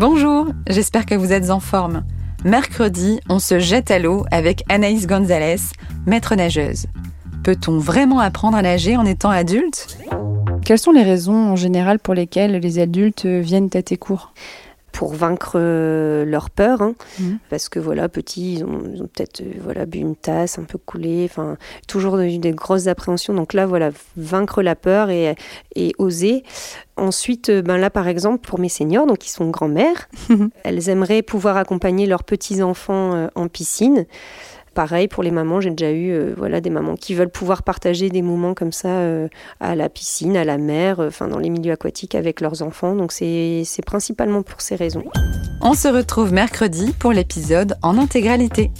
Bonjour, j'espère que vous êtes en forme. Mercredi, on se jette à l'eau avec Anaïs Gonzalez, maître nageuse. Peut-on vraiment apprendre à nager en étant adulte? Quelles sont les raisons en général pour lesquelles les adultes viennent à tes cours? Pour vaincre euh, leur peur, hein. Mhm. parce que voilà, petits, ils ont, peut-être euh, voilà bu une tasse, un peu coulé, enfin toujours des grosses appréhensions. Donc là, voilà, vaincre la peur et, et oser. Ensuite, euh, ben là, par exemple, pour mes seniors, donc ils sont grand-mères, elles aimeraient pouvoir accompagner leurs petits enfants euh, en piscine. Pareil pour les mamans, j'ai déjà eu euh, voilà des mamans qui veulent pouvoir partager des moments comme ça euh, à la piscine, à la mer, euh, enfin dans les milieux aquatiques avec leurs enfants. Donc c'est c'est principalement pour ces raisons. On se retrouve mercredi pour l'épisode en intégralité.